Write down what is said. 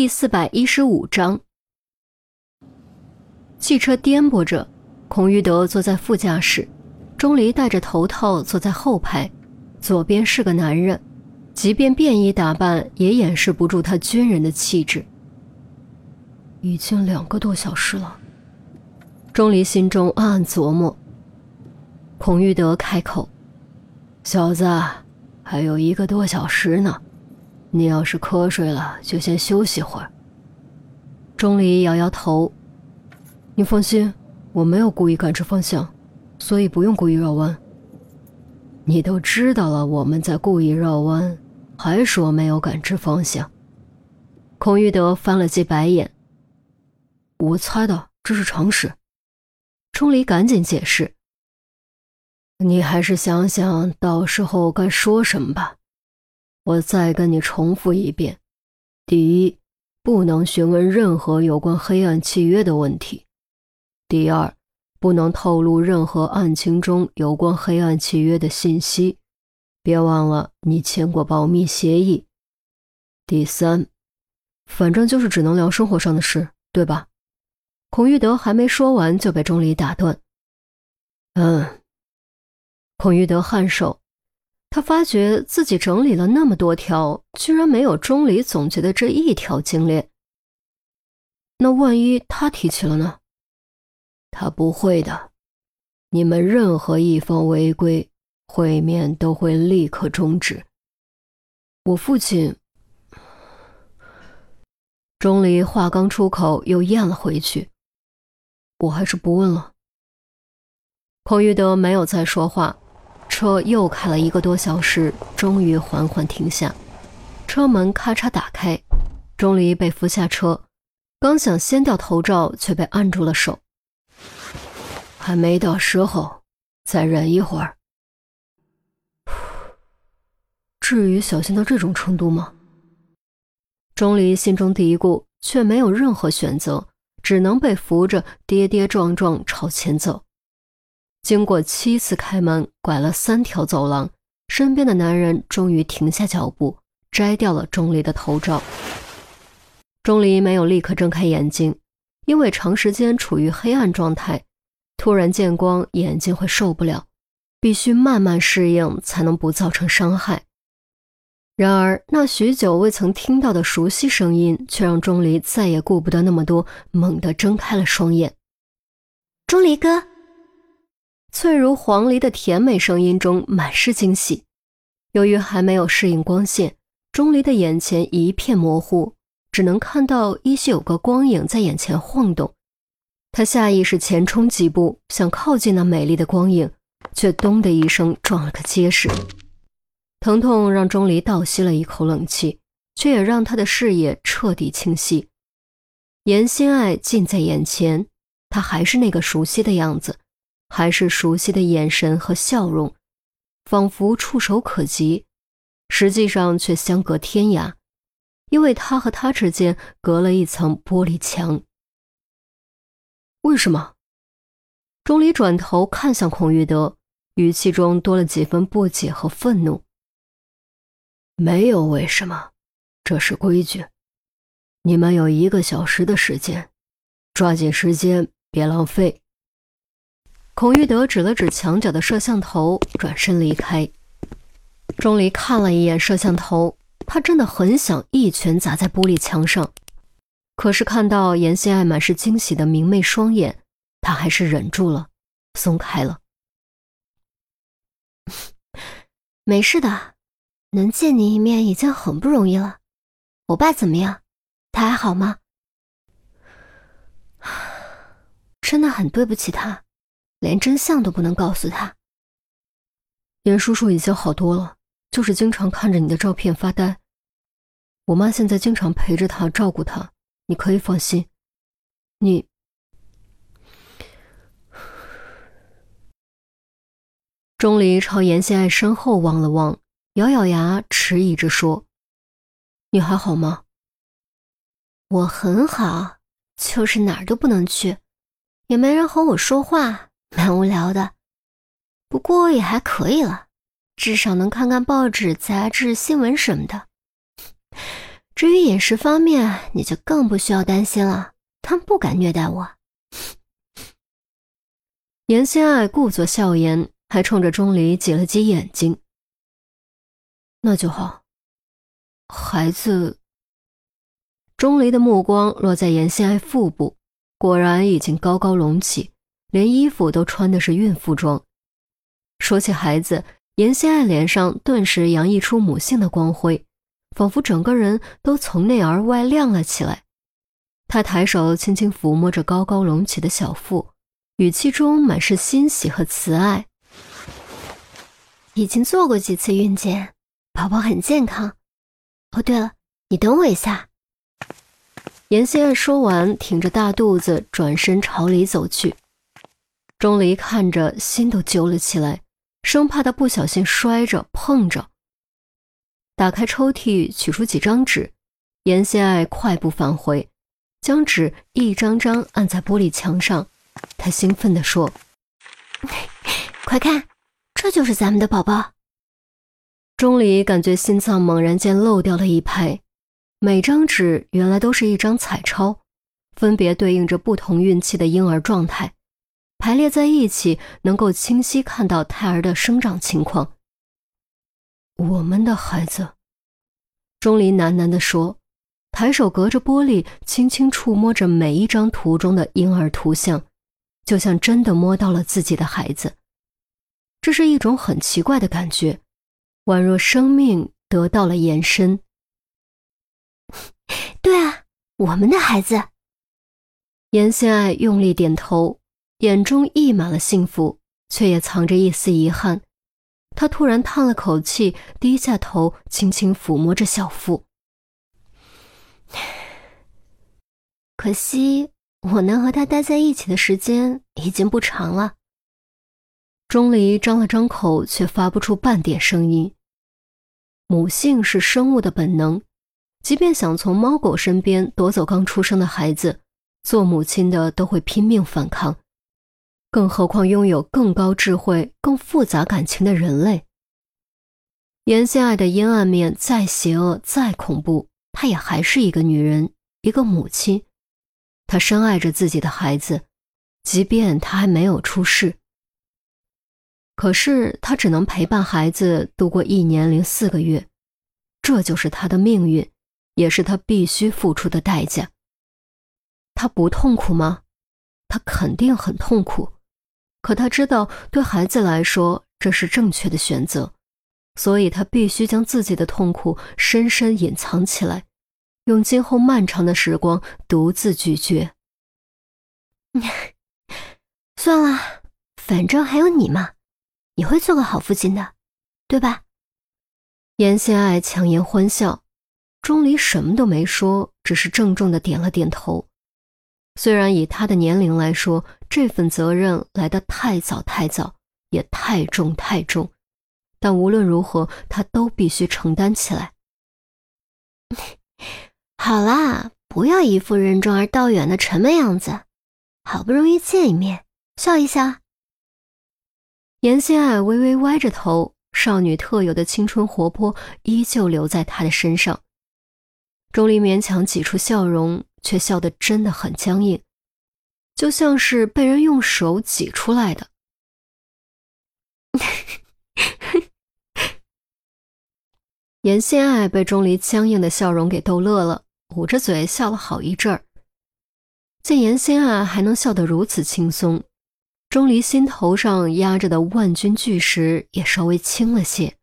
第四百一十五章，汽车颠簸着，孔玉德坐在副驾驶，钟离戴着头套坐在后排，左边是个男人，即便便衣打扮也掩饰不住他军人的气质。已经两个多小时了，钟离心中暗暗琢磨。孔玉德开口：“小子，还有一个多小时呢。”你要是瞌睡了，就先休息会儿。钟离摇摇头：“你放心，我没有故意感知方向，所以不用故意绕弯。你都知道了，我们在故意绕弯，还说没有感知方向。”孔玉德翻了记白眼：“我猜的，这是常识。”钟离赶紧解释：“你还是想想到时候该说什么吧。”我再跟你重复一遍：第一，不能询问任何有关黑暗契约的问题；第二，不能透露任何案情中有关黑暗契约的信息，别忘了你签过保密协议；第三，反正就是只能聊生活上的事，对吧？孔玉德还没说完就被钟离打断。嗯，孔玉德颔首。他发觉自己整理了那么多条，居然没有钟离总结的这一条精炼。那万一他提起了呢？他不会的。你们任何一方违规，会面都会立刻终止。我父亲……钟离话刚出口，又咽了回去。我还是不问了。孔玉德没有再说话。车又开了一个多小时，终于缓缓停下。车门咔嚓打开，钟离被扶下车，刚想掀掉头罩，却被按住了手。还没到时候，再忍一会儿。至于小心到这种程度吗？钟离心中嘀咕，却没有任何选择，只能被扶着跌跌撞撞朝前走。经过七次开门，拐了三条走廊，身边的男人终于停下脚步，摘掉了钟离的头罩。钟离没有立刻睁开眼睛，因为长时间处于黑暗状态，突然见光，眼睛会受不了，必须慢慢适应，才能不造成伤害。然而，那许久未曾听到的熟悉声音，却让钟离再也顾不得那么多，猛地睁开了双眼。钟离哥。脆如黄鹂的甜美声音中满是惊喜。由于还没有适应光线，钟离的眼前一片模糊，只能看到依稀有个光影在眼前晃动。他下意识前冲几步，想靠近那美丽的光影，却咚的一声撞了个结实。疼痛让钟离倒吸了一口冷气，却也让他的视野彻底清晰。严心爱近在眼前，他还是那个熟悉的样子。还是熟悉的眼神和笑容，仿佛触手可及，实际上却相隔天涯，因为他和他之间隔了一层玻璃墙。为什么？钟离转头看向孔玉德，语气中多了几分不解和愤怒。没有为什么，这是规矩。你们有一个小时的时间，抓紧时间，别浪费。孔玉德指了指墙角的摄像头，转身离开。钟离看了一眼摄像头，他真的很想一拳砸在玻璃墙上，可是看到严心爱满是惊喜的明媚双眼，他还是忍住了，松开了。没事的，能见你一面已经很不容易了。我爸怎么样？他还好吗？真的很对不起他。连真相都不能告诉他。严叔叔已经好多了，就是经常看着你的照片发呆。我妈现在经常陪着他，照顾他，你可以放心。你，钟离朝严心爱身后望了望，咬咬牙，迟疑着说：“你还好吗？”“我很好，就是哪儿都不能去，也没人和我说话。”蛮无聊的，不过也还可以了，至少能看看报纸、杂志、新闻什么的。至于饮食方面，你就更不需要担心了，他们不敢虐待我。严心爱故作笑颜，还冲着钟离挤了挤眼睛。那就好。孩子。钟离的目光落在严心爱腹部，果然已经高高隆起，连衣服都穿的是孕妇装。说起孩子，严心爱脸上顿时洋溢出母性的光辉，仿佛整个人都从内而外亮了起来。她抬手轻轻抚摸着高高隆起的小腹。语气中满是欣喜和慈爱。已经做过几次孕检，宝宝很健康。哦，对了，你等我一下。严心爱说完，挺着大肚子转身朝里走去。钟离看着，心都揪了起来，生怕他不小心摔着碰着。打开抽屉，取出几张纸，严心爱快步返回，将纸一张张按在玻璃墙上。他兴奋地说：“ 快看，这就是咱们的宝宝。”钟离感觉心脏猛然间漏掉了一拍，每张纸原来都是一张彩超，分别对应着不同孕期的婴儿状态，排列在一起，能够清晰看到胎儿的生长情况。我们的孩子，钟离喃喃地说，抬手隔着玻璃，轻轻触摸着每一张图中的婴儿图像。就像真的摸到了自己的孩子，这是一种很奇怪的感觉，宛若生命得到了延伸。对啊，我们的孩子。严心爱用力点头，眼中溢满了幸福，却也藏着一丝遗憾。他突然叹了口气，低下头，轻轻抚摸着小腹。可惜。我能和他待在一起的时间已经不长了。钟离张了张口，却发不出半点声音。母性是生物的本能，即便想从猫狗身边夺走刚出生的孩子，做母亲的都会拼命反抗，更何况拥有更高智慧、更复杂感情的人类。严心爱的阴暗面再邪恶、再恐怖，她也还是一个女人，一个母亲。她深爱着自己的孩子，即便他还没有出世。可是她只能陪伴孩子度过一年零四个月，这就是她的命运，也是她必须付出的代价。她不痛苦吗？她肯定很痛苦。可他知道，对孩子来说，这是正确的选择，所以他必须将自己的痛苦深深隐藏起来。用今后漫长的时光独自咀嚼。算了，反正还有你嘛，你会做个好父亲的，对吧？严心爱强颜欢笑，钟离什么都没说，只是郑重的点了点头。虽然以他的年龄来说，这份责任来得太早太早，也太重太重，但无论如何，他都必须承担起来。好啦，不要一副任重而道远的沉闷样子。好不容易见一面，笑一笑。严心爱微微歪着头，少女特有的青春活泼依旧留在她的身上。钟离勉强挤出笑容，却笑得真的很僵硬，就像是被人用手挤出来的。严心爱被钟离僵硬的笑容给逗乐了。捂着嘴笑了好一阵儿，见严心爱还能笑得如此轻松，钟离心头上压着的万钧巨石也稍微轻了些。